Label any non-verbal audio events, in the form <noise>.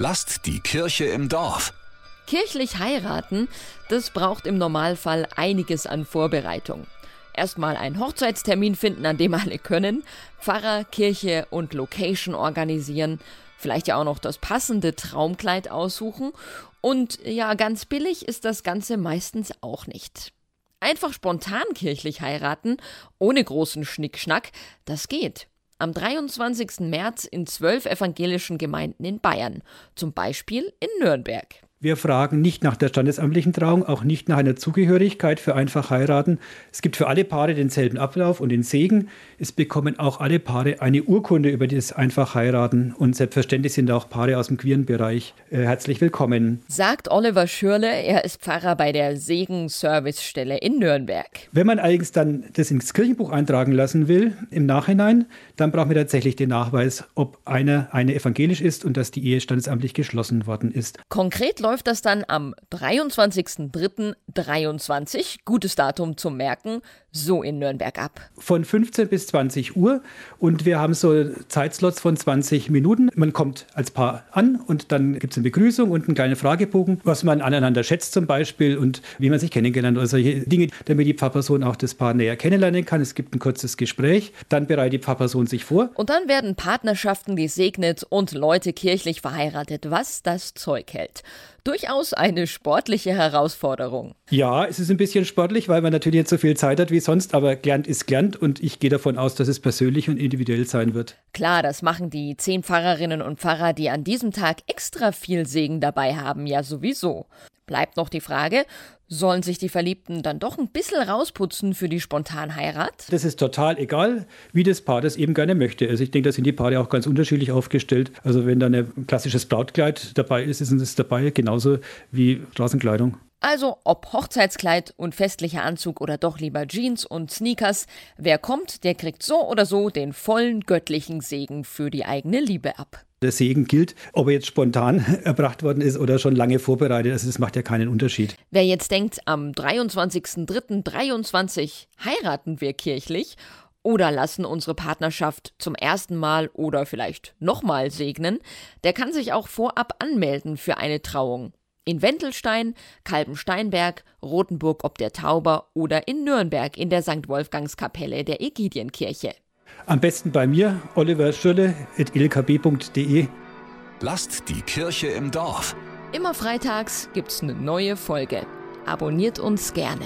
Lasst die Kirche im Dorf. Kirchlich heiraten, das braucht im Normalfall einiges an Vorbereitung. Erstmal einen Hochzeitstermin finden, an dem alle können, Pfarrer, Kirche und Location organisieren, vielleicht ja auch noch das passende Traumkleid aussuchen und ja, ganz billig ist das Ganze meistens auch nicht. Einfach spontan kirchlich heiraten, ohne großen Schnickschnack, das geht. Am 23. März in zwölf evangelischen Gemeinden in Bayern, zum Beispiel in Nürnberg. Wir fragen nicht nach der standesamtlichen Trauung, auch nicht nach einer Zugehörigkeit für einfach heiraten. Es gibt für alle Paare denselben Ablauf und den Segen. Es bekommen auch alle Paare eine Urkunde über das einfach heiraten und selbstverständlich sind auch Paare aus dem queeren Bereich äh, herzlich willkommen. Sagt Oliver Schürle, er ist Pfarrer bei der Segen-Servicestelle in Nürnberg. Wenn man allerdings dann das ins Kirchenbuch eintragen lassen will, im Nachhinein, dann brauchen wir tatsächlich den Nachweis, ob einer eine evangelisch ist und dass die Ehe standesamtlich geschlossen worden ist. Konkret läuft das dann am 23.03.23, gutes Datum zum Merken, so in Nürnberg ab. Von 15 bis 20 Uhr und wir haben so Zeitslots von 20 Minuten. Man kommt als Paar an und dann gibt es eine Begrüßung und einen kleinen Fragebogen, was man aneinander schätzt zum Beispiel und wie man sich kennengelernt oder solche Dinge, damit die Pfarrperson auch das Paar näher kennenlernen kann. Es gibt ein kurzes Gespräch, dann bereitet die Pfarrperson sich vor. Und dann werden Partnerschaften gesegnet und Leute kirchlich verheiratet, was das Zeug hält durchaus eine sportliche Herausforderung. Ja, es ist ein bisschen sportlich, weil man natürlich nicht so viel Zeit hat wie sonst, aber gelernt ist gelernt und ich gehe davon aus, dass es persönlich und individuell sein wird. Klar, das machen die zehn Pfarrerinnen und Pfarrer, die an diesem Tag extra viel Segen dabei haben, ja sowieso. Bleibt noch die Frage, sollen sich die Verliebten dann doch ein bisschen rausputzen für die Spontanheirat? Das ist total egal, wie das Paar das eben gerne möchte. Also ich denke, da sind die Paare auch ganz unterschiedlich aufgestellt. Also wenn da ein klassisches Brautkleid dabei ist, ist es dabei genauso wie Straßenkleidung. Also ob Hochzeitskleid und festlicher Anzug oder doch lieber Jeans und Sneakers, wer kommt, der kriegt so oder so den vollen göttlichen Segen für die eigene Liebe ab. Der Segen gilt, ob er jetzt spontan <laughs> erbracht worden ist oder schon lange vorbereitet. Also das macht ja keinen Unterschied. Wer jetzt denkt, am 23.03.23 heiraten wir kirchlich oder lassen unsere Partnerschaft zum ersten Mal oder vielleicht nochmal segnen, der kann sich auch vorab anmelden für eine Trauung. In Wendelstein, Kalbensteinberg, Rothenburg ob der Tauber oder in Nürnberg in der St. Wolfgangskapelle der Egidienkirche. Am besten bei mir, Oliver Schürle, ilkb.de. Lasst die Kirche im Dorf. Immer freitags gibt's eine neue Folge. Abonniert uns gerne.